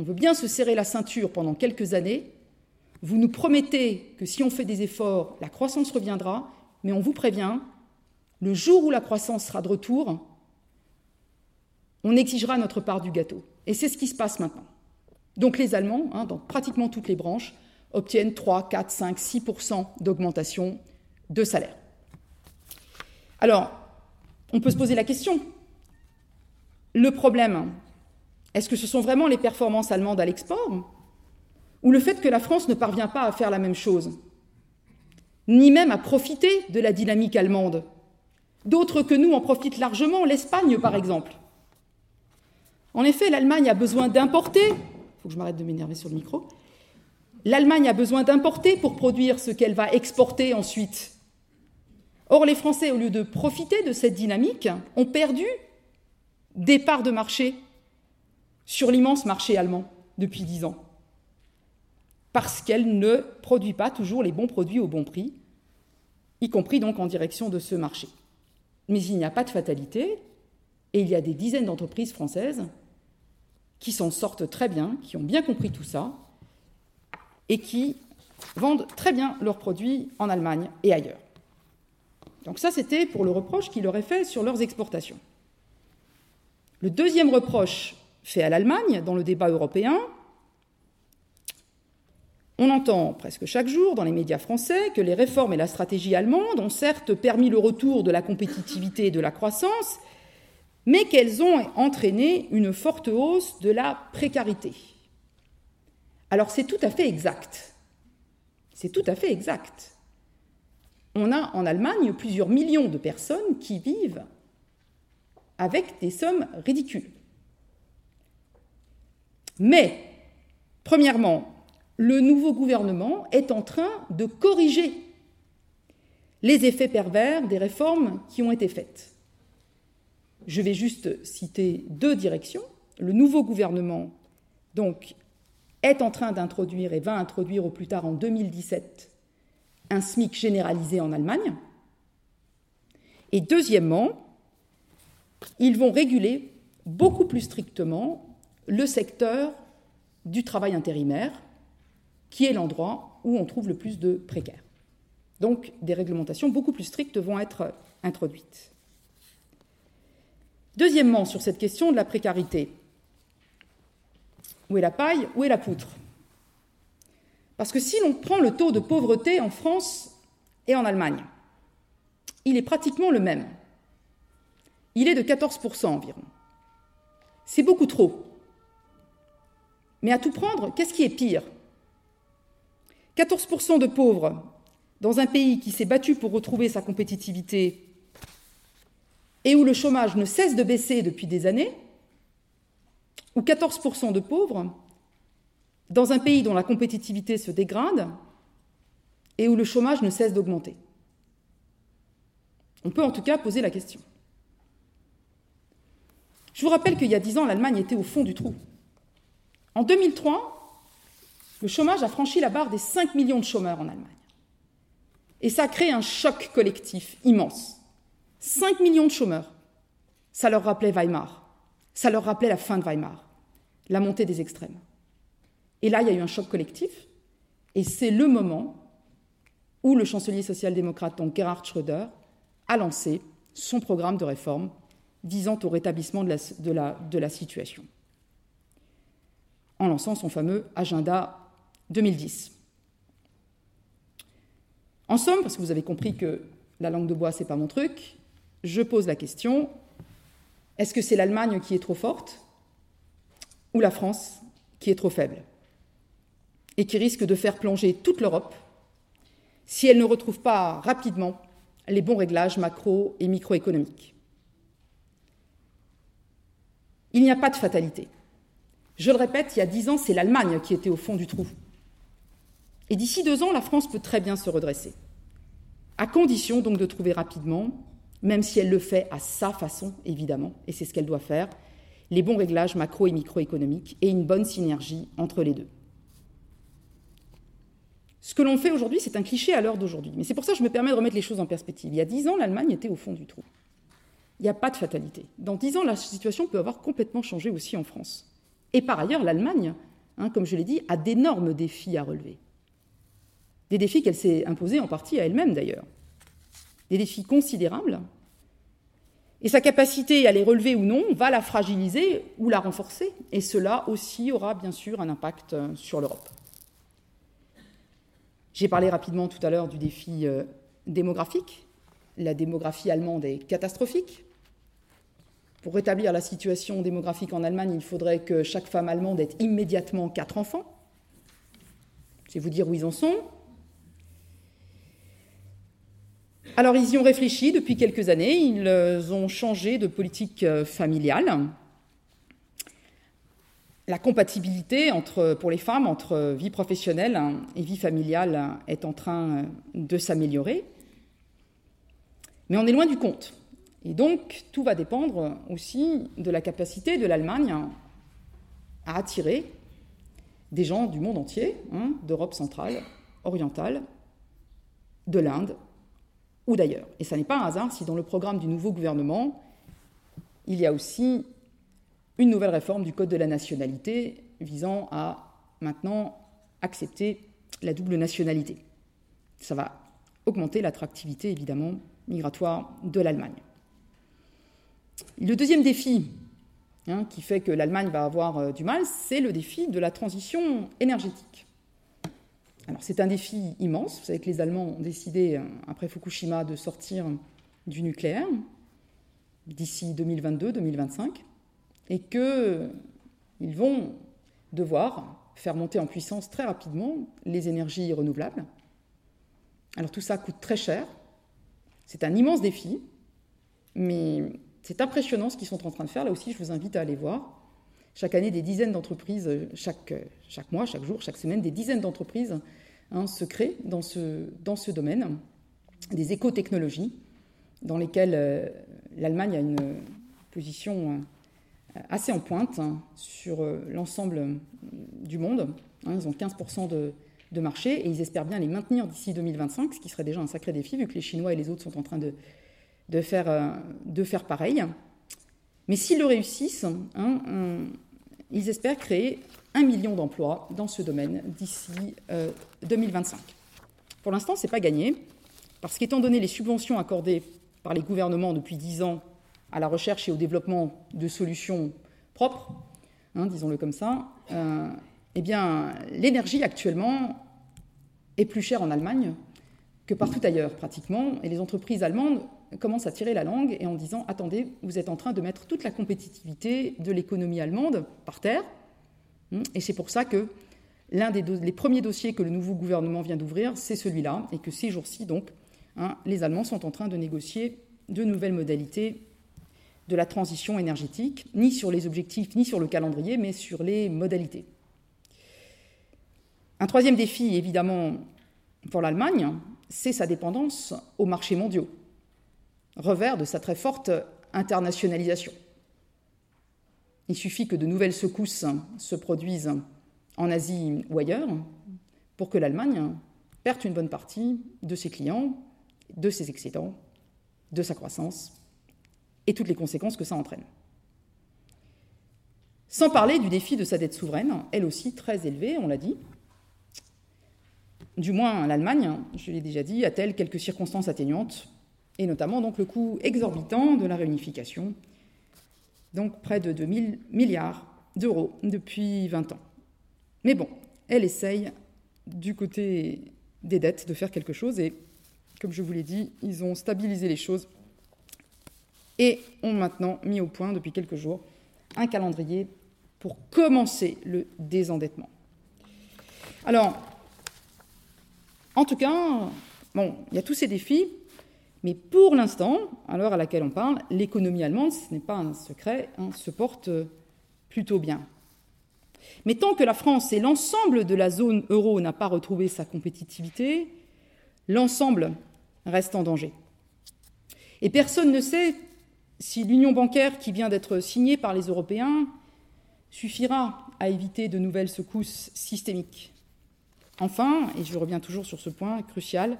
On veut bien se serrer la ceinture pendant quelques années. Vous nous promettez que si on fait des efforts, la croissance reviendra, mais on vous prévient, le jour où la croissance sera de retour, on exigera notre part du gâteau. Et c'est ce qui se passe maintenant. Donc les Allemands, hein, dans pratiquement toutes les branches, obtiennent 3, 4, 5, 6% d'augmentation de salaire. Alors, on peut se poser la question, le problème, est-ce que ce sont vraiment les performances allemandes à l'export ou le fait que la France ne parvient pas à faire la même chose Ni même à profiter de la dynamique allemande? D'autres que nous en profitent largement, l'Espagne par exemple. En effet, l'Allemagne a besoin d'importer, faut que je m'arrête de m'énerver sur le micro, l'Allemagne a besoin d'importer pour produire ce qu'elle va exporter ensuite. Or, les Français, au lieu de profiter de cette dynamique, ont perdu des parts de marché sur l'immense marché allemand depuis dix ans, parce qu'elle ne produit pas toujours les bons produits au bon prix, y compris donc en direction de ce marché. Mais il n'y a pas de fatalité, et il y a des dizaines d'entreprises françaises qui s'en sortent très bien, qui ont bien compris tout ça, et qui vendent très bien leurs produits en Allemagne et ailleurs. Donc ça, c'était pour le reproche qu'il leur est fait sur leurs exportations. Le deuxième reproche fait à l'Allemagne dans le débat européen, on entend presque chaque jour dans les médias français que les réformes et la stratégie allemande ont certes permis le retour de la compétitivité et de la croissance, mais qu'elles ont entraîné une forte hausse de la précarité. Alors c'est tout à fait exact. C'est tout à fait exact. On a en Allemagne plusieurs millions de personnes qui vivent avec des sommes ridicules. Mais, premièrement, le nouveau gouvernement est en train de corriger les effets pervers des réformes qui ont été faites. Je vais juste citer deux directions. Le nouveau gouvernement, est en train d'introduire et va introduire au plus tard en 2017 un SMIC généralisé en Allemagne. Et deuxièmement, ils vont réguler beaucoup plus strictement le secteur du travail intérimaire, qui est l'endroit où on trouve le plus de précaires. Donc des réglementations beaucoup plus strictes vont être introduites. Deuxièmement, sur cette question de la précarité, où est la paille, où est la poutre? Parce que si l'on prend le taux de pauvreté en France et en Allemagne, il est pratiquement le même il est de 14% environ. C'est beaucoup trop. Mais à tout prendre, qu'est-ce qui est pire? 14% de pauvres dans un pays qui s'est battu pour retrouver sa compétitivité et où le chômage ne cesse de baisser depuis des années, ou 14% de pauvres dans un pays dont la compétitivité se dégrade et où le chômage ne cesse d'augmenter? On peut en tout cas poser la question. Je vous rappelle qu'il y a dix ans, l'Allemagne était au fond du trou. En 2003, le chômage a franchi la barre des 5 millions de chômeurs en Allemagne. Et ça a créé un choc collectif immense. 5 millions de chômeurs. Ça leur rappelait Weimar. Ça leur rappelait la fin de Weimar, la montée des extrêmes. Et là, il y a eu un choc collectif. Et c'est le moment où le chancelier social-démocrate, donc Gerhard Schröder, a lancé son programme de réforme visant au rétablissement de la, de la, situation, en lançant son fameux agenda 2010. En somme, parce que vous avez compris que la langue de bois, c'est pas mon truc, je pose la question est-ce que c'est l'Allemagne qui est trop forte ou la France qui est trop faible et qui risque de faire plonger toute l'Europe si elle ne retrouve pas rapidement les bons réglages macro et microéconomiques? Il n'y a pas de fatalité. Je le répète, il y a dix ans, c'est l'Allemagne qui était au fond du trou. Et d'ici deux ans, la France peut très bien se redresser, à condition donc de trouver rapidement, même si elle le fait à sa façon, évidemment, et c'est ce qu'elle doit faire, les bons réglages macro et microéconomiques et une bonne synergie entre les deux. Ce que l'on fait aujourd'hui, c'est un cliché à l'heure d'aujourd'hui. Mais c'est pour ça que je me permets de remettre les choses en perspective. Il y a dix ans, l'Allemagne était au fond du trou. Il n'y a pas de fatalité. Dans dix ans, la situation peut avoir complètement changé aussi en France. Et par ailleurs, l'Allemagne, hein, comme je l'ai dit, a d'énormes défis à relever. Des défis qu'elle s'est imposés en partie à elle-même d'ailleurs. Des défis considérables. Et sa capacité à les relever ou non va la fragiliser ou la renforcer. Et cela aussi aura bien sûr un impact sur l'Europe. J'ai parlé rapidement tout à l'heure du défi euh, démographique. La démographie allemande est catastrophique. Pour rétablir la situation démographique en Allemagne, il faudrait que chaque femme allemande ait immédiatement quatre enfants. Je vais vous dire où ils en sont. Alors, ils y ont réfléchi depuis quelques années. Ils ont changé de politique euh, familiale la compatibilité entre, pour les femmes entre vie professionnelle et vie familiale est en train de s'améliorer. Mais on est loin du compte. Et donc, tout va dépendre aussi de la capacité de l'Allemagne à attirer des gens du monde entier, hein, d'Europe centrale, orientale, de l'Inde ou d'ailleurs. Et ça n'est pas un hasard si dans le programme du nouveau gouvernement, il y a aussi une nouvelle réforme du Code de la nationalité visant à maintenant accepter la double nationalité. Ça va augmenter l'attractivité, évidemment, migratoire de l'Allemagne. Le deuxième défi hein, qui fait que l'Allemagne va avoir euh, du mal, c'est le défi de la transition énergétique. Alors c'est un défi immense. Vous savez que les Allemands ont décidé, euh, après Fukushima, de sortir du nucléaire d'ici 2022-2025 et qu'ils vont devoir faire monter en puissance très rapidement les énergies renouvelables. Alors tout ça coûte très cher, c'est un immense défi, mais c'est impressionnant ce qu'ils sont en train de faire. Là aussi, je vous invite à aller voir. Chaque année, des dizaines d'entreprises, chaque, chaque mois, chaque jour, chaque semaine, des dizaines d'entreprises hein, se créent dans ce, domaine, des écotechnologies, dans lesquelles euh, l'Allemagne a une position euh, assez en pointe hein, sur euh, l'ensemble euh, du monde. Hein, ils ont 15% de, de, marché et ils espèrent bien les maintenir d'ici 2025, ce qui serait déjà un sacré défi vu que les Chinois et les autres sont en train de, de, faire, de faire pareil. Mais s'ils le réussissent, hein, ils espèrent créer un million d'emplois dans ce domaine d'ici 2025. Pour l'instant, ce n'est pas gagné, parce qu'étant donné les subventions accordées par les gouvernements depuis 10 ans à la recherche et au développement de solutions propres, hein, disons-le comme ça, euh, eh bien, l'énergie actuellement est plus chère en Allemagne que partout ailleurs, pratiquement, et les entreprises allemandes commencent à tirer la langue et en disant attendez, vous êtes en train de mettre toute la compétitivité de l'économie allemande par terre, hein, et c'est pour ça que l'un des les premiers dossiers que le nouveau gouvernement vient d'ouvrir, c'est celui-là, et que ces jours-ci, donc, hein, les Allemands sont en train de négocier de nouvelles modalités de la transition énergétique, ni sur les objectifs, ni sur le calendrier, mais sur les modalités. Un troisième défi, évidemment, pour l'Allemagne, c'est sa dépendance aux marchés mondiaux, revers de sa très forte internationalisation. Il suffit que de nouvelles secousses se produisent en Asie ou ailleurs pour que l'Allemagne perde une bonne partie de ses clients, de ses excédents, de sa croissance et toutes les conséquences que ça entraîne. Sans parler du défi de sa dette souveraine, elle aussi très élevée, on l'a dit. Du moins, l'Allemagne, je l'ai déjà dit, a-t-elle quelques circonstances atténuantes, et notamment donc le coût exorbitant de la réunification, donc près de 2000 milliards d'euros depuis 20 ans. Mais bon, elle essaye du côté des dettes de faire quelque chose, et comme je vous l'ai dit, ils ont stabilisé les choses et ont maintenant mis au point depuis quelques jours un calendrier pour commencer le désendettement. Alors, en tout cas, bon, il y a tous ces défis, mais pour l'instant, à l'heure à laquelle on parle, l'économie allemande, ce n'est pas un secret, hein, se porte plutôt bien. Mais tant que la France et l'ensemble de la zone euro n'a pas retrouvé sa compétitivité, l'ensemble reste en danger. Et personne ne sait si l'union bancaire qui vient d'être signée par les Européens suffira à éviter de nouvelles secousses systémiques. Enfin, et je reviens toujours sur ce point crucial,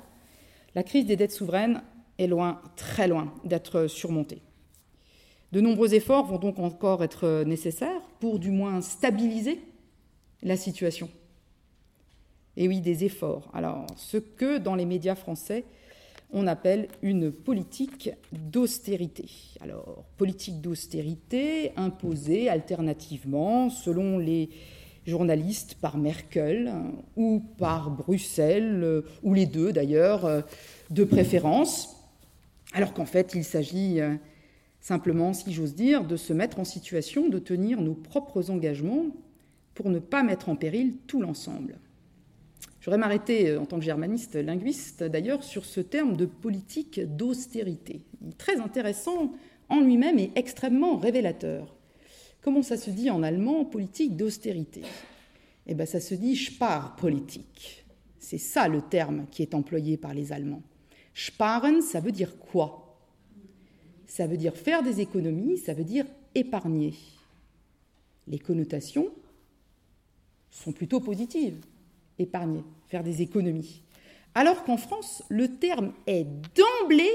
la crise des dettes souveraines est loin, très loin d'être surmontée. De nombreux efforts vont donc encore être nécessaires pour du moins stabiliser la situation. Et oui, des efforts. Alors, ce que dans les médias français, on appelle une politique d'austérité. Alors, politique d'austérité imposée alternativement, selon les journalistes, par Merkel ou par Bruxelles, ou les deux d'ailleurs, de préférence, alors qu'en fait, il s'agit euh, simplement, si j'ose dire, de se mettre en situation de tenir nos propres engagements pour ne pas mettre en péril tout l'ensemble. J'aurais m'arrêter euh, en tant que germaniste linguiste d'ailleurs sur ce terme de politique d'austérité. Très intéressant en lui-même et extrêmement révélateur. Comment ça se dit en allemand politique d'austérité? Eh bien ça se dit Sparpolitik. C'est ça le terme qui est employé par les Allemands. Sparen, ça veut dire quoi? Ça veut dire faire des économies, ça veut dire épargner. Les connotations sont plutôt positives épargner, faire des économies. Alors qu'en France, le terme est d'emblée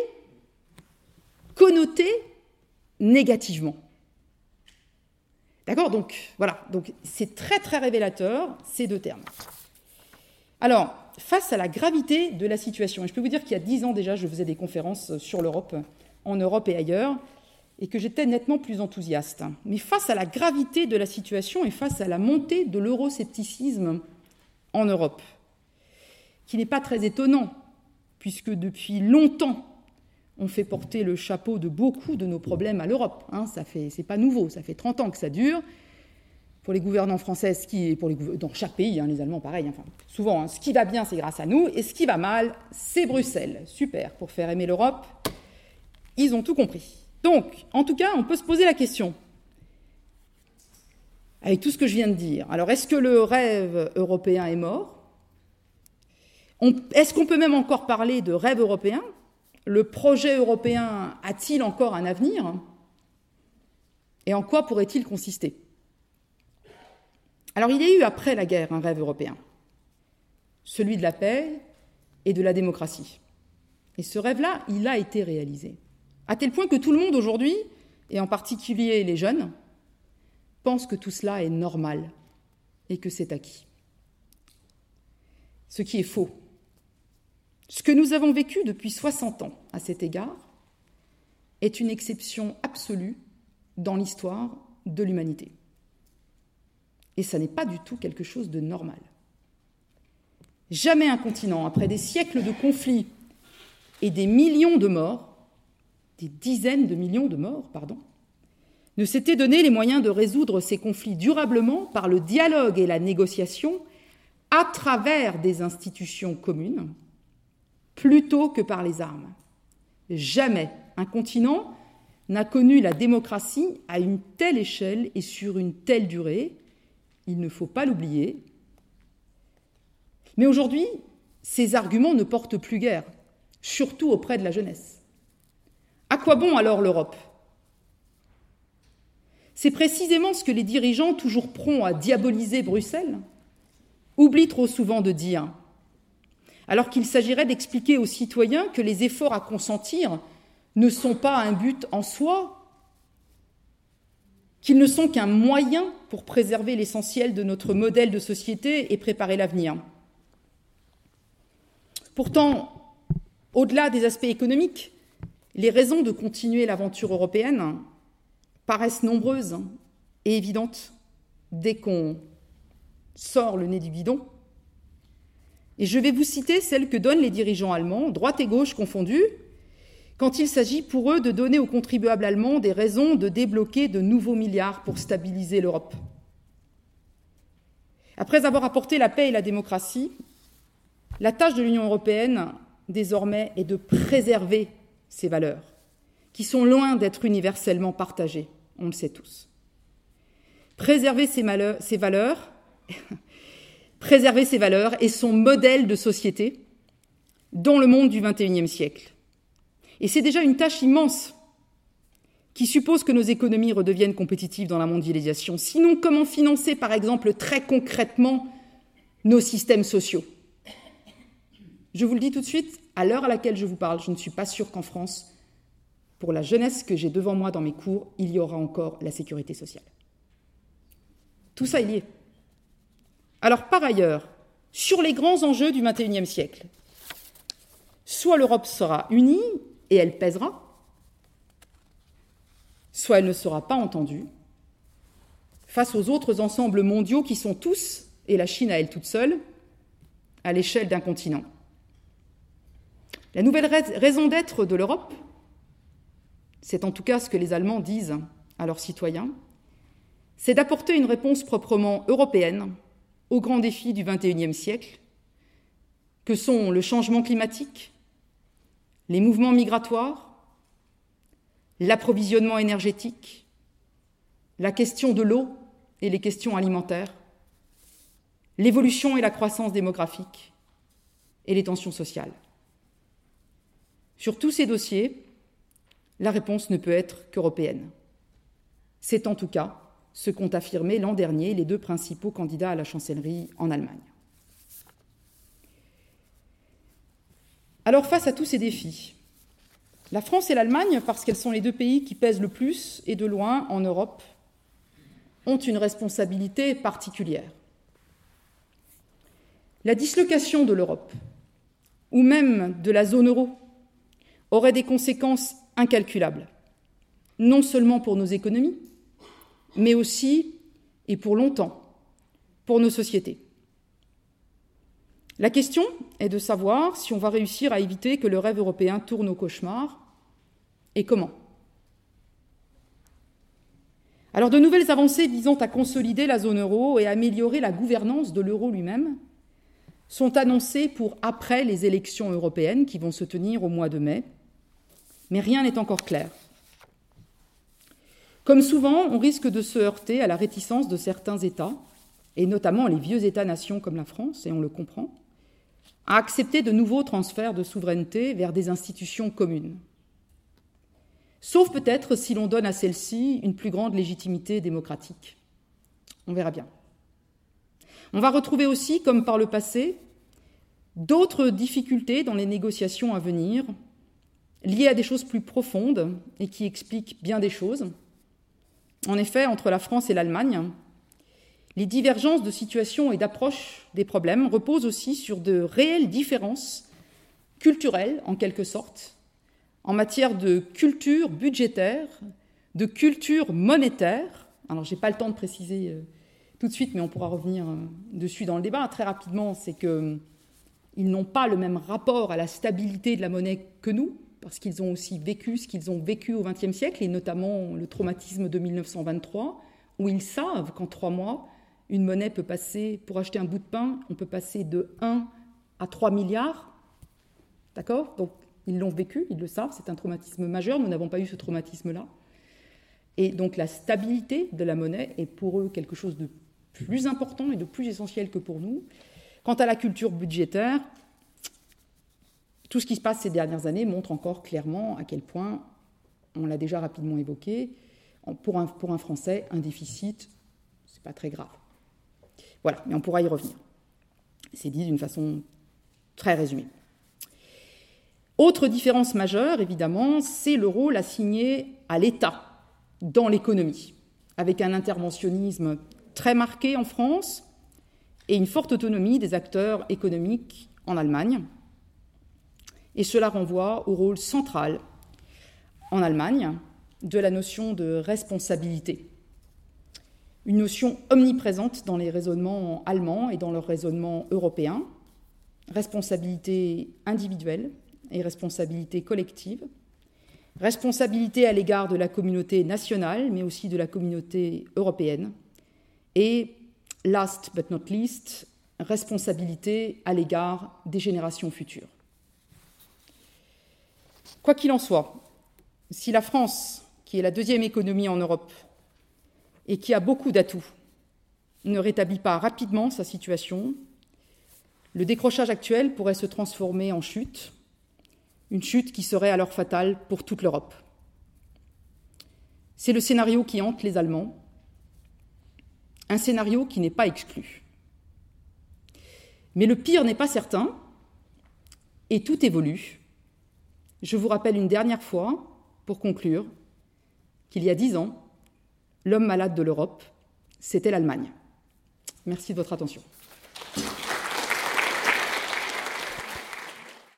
connoté négativement. D'accord? Donc voilà, donc c'est très très révélateur ces deux termes. Alors, face à la gravité de la situation, et je peux vous dire qu'il y a dix ans déjà, je faisais des conférences sur l'Europe, en Europe et ailleurs, et que j'étais nettement plus enthousiaste. Mais face à la gravité de la situation et face à la montée de l'euroscepticisme en Europe, qui n'est pas très étonnant, puisque depuis longtemps, on fait porter le chapeau de beaucoup de nos problèmes à l'Europe. Hein, ça fait, c'est pas nouveau, ça fait 30 ans que ça dure. Pour les gouvernants français, pour les, dans chaque pays, hein, les Allemands pareil, enfin, souvent, hein, ce qui va bien, c'est grâce à nous, et ce qui va mal, c'est Bruxelles. Super, pour faire aimer l'Europe, ils ont tout compris. Donc, en tout cas, on peut se poser la question, avec tout ce que je viens de dire. Alors, est-ce que le rêve européen est mort? Est-ce qu'on peut même encore parler de rêve européen? Le projet européen a-t-il encore un avenir? Et en quoi pourrait-il consister? Alors, il y a eu après la guerre un rêve européen, celui de la paix et de la démocratie. Et ce rêve-là, il a été réalisé. À tel point que tout le monde aujourd'hui, et en particulier les jeunes, pense que tout cela est normal et que c'est acquis. Ce qui est faux. Ce que nous avons vécu depuis 60 ans à cet égard est une exception absolue dans l'histoire de l'humanité. Et ça n'est pas du tout quelque chose de normal. Jamais un continent, après des siècles de conflits et des millions de morts, des dizaines de millions de morts, pardon, ne s'était donné les moyens de résoudre ces conflits durablement par le dialogue et la négociation à travers des institutions communes, plutôt que par les armes. Jamais un continent n'a connu la démocratie à une telle échelle et sur une telle durée. Il ne faut pas l'oublier. Mais aujourd'hui, ces arguments ne portent plus guère, surtout auprès de la jeunesse. À quoi bon alors l'Europe? C'est précisément ce que les dirigeants, toujours prompts à diaboliser Bruxelles, oublient trop souvent de dire, alors qu'il s'agirait d'expliquer aux citoyens que les efforts à consentir ne sont pas un but en soi, qu'ils ne sont qu'un moyen pour préserver l'essentiel de notre modèle de société et préparer l'avenir. Pourtant, au-delà des aspects économiques, les raisons de continuer l'aventure européenne paraissent nombreuses et évidentes dès qu'on sort le nez du guidon. Et je vais vous citer celles que donnent les dirigeants allemands, droite et gauche confondus, quand il s'agit pour eux de donner aux contribuables allemands des raisons de débloquer de nouveaux milliards pour stabiliser l'Europe. Après avoir apporté la paix et la démocratie, la tâche de l'Union européenne, désormais, est de préserver ces valeurs, qui sont loin d'être universellement partagées, on le sait tous. Préserver ces, valeurs, préserver ces valeurs et son modèle de société dans le monde du XXIe siècle. Et c'est déjà une tâche immense qui suppose que nos économies redeviennent compétitives dans la mondialisation. Sinon, comment financer, par exemple, très concrètement, nos systèmes sociaux? Je vous le dis tout de suite, à l'heure à laquelle je vous parle, je ne suis pas sûre qu'en France, pour la jeunesse que j'ai devant moi dans mes cours, il y aura encore la sécurité sociale. Tout ça est lié. Alors, par ailleurs, sur les grands enjeux du XXIe siècle, soit l'Europe sera unie elle pèsera, soit elle ne sera pas entendue face aux autres ensembles mondiaux qui sont tous, et la Chine à elle toute seule, à l'échelle d'un continent. La nouvelle raison d'être de l'Europe, c'est en tout cas ce que les Allemands disent à leurs citoyens, c'est d'apporter une réponse proprement européenne aux grands défis du XXIe siècle, que sont le changement climatique, les mouvements migratoires, l'approvisionnement énergétique, la question de l'eau et les questions alimentaires, l'évolution et la croissance démographique et les tensions sociales. Sur tous ces dossiers, la réponse ne peut être qu'européenne. C'est en tout cas ce qu'ont affirmé l'an dernier les deux principaux candidats à la chancellerie en Allemagne. Alors face à tous ces défis, la France et l'Allemagne, parce qu'elles sont les deux pays qui pèsent le plus et de loin en Europe, ont une responsabilité particulière. La dislocation de l'Europe, ou même de la zone euro, aurait des conséquences incalculables, non seulement pour nos économies, mais aussi, et pour longtemps, pour nos sociétés. La question est de savoir si on va réussir à éviter que le rêve européen tourne au cauchemar et comment. Alors de nouvelles avancées visant à consolider la zone euro et à améliorer la gouvernance de l'euro lui-même sont annoncées pour après les élections européennes qui vont se tenir au mois de mai, mais rien n'est encore clair. Comme souvent, on risque de se heurter à la réticence de certains États, et notamment les vieux États-nations comme la France, et on le comprend, à accepter de nouveaux transferts de souveraineté vers des institutions communes. Sauf peut-être si l'on donne à celle-ci une plus grande légitimité démocratique. On verra bien. On va retrouver aussi, comme par le passé, d'autres difficultés dans les négociations à venir, liées à des choses plus profondes et qui expliquent bien des choses. En effet, entre la France et l'Allemagne, les divergences de situation et d'approche des problèmes reposent aussi sur de réelles différences culturelles, en quelque sorte, en matière de culture budgétaire, de culture monétaire. Alors, je n'ai pas le temps de préciser euh, tout de suite, mais on pourra revenir euh, dessus dans le débat. Très rapidement, c'est qu'ils n'ont pas le même rapport à la stabilité de la monnaie que nous, parce qu'ils ont aussi vécu ce qu'ils ont vécu au XXe siècle, et notamment le traumatisme de 1923, où ils savent qu'en trois mois, une monnaie peut passer, pour acheter un bout de pain, on peut passer de 1 à 3 milliards. D'accord? Donc, ils l'ont vécu, ils le savent, c'est un traumatisme majeur, nous n'avons pas eu ce traumatisme-là. Et donc, la stabilité de la monnaie est pour eux quelque chose de plus important et de plus essentiel que pour nous. Quant à la culture budgétaire, tout ce qui se passe ces dernières années montre encore clairement à quel point, on l'a déjà rapidement évoqué, pour un, Français, un déficit, c'est pas très grave. Voilà, mais on pourra y revenir. C'est dit d'une façon très résumée. Autre différence majeure, évidemment, c'est le rôle assigné à l'État dans l'économie, avec un interventionnisme très marqué en France et une forte autonomie des acteurs économiques en Allemagne. Et cela renvoie au rôle central en Allemagne de la notion de responsabilité une notion omniprésente dans les raisonnements allemands et dans leur raisonnement européen, responsabilité individuelle et responsabilité collective, responsabilité à l'égard de la communauté nationale, mais aussi de la communauté européenne, et, last but not least, responsabilité à l'égard des générations futures. Quoi qu'il en soit, si la France, qui est la deuxième économie en Europe et qui a beaucoup d'atouts, ne rétablit pas rapidement sa situation, le décrochage actuel pourrait se transformer en chute, une chute qui serait alors fatale pour toute l'Europe. C'est le scénario qui hante les Allemands, un scénario qui n'est pas exclu. Mais le pire n'est pas certain, et tout évolue. Je vous rappelle une dernière fois, pour conclure, qu'il y a dix ans, l'homme malade de l'Europe, c'était l'Allemagne. Merci de votre attention.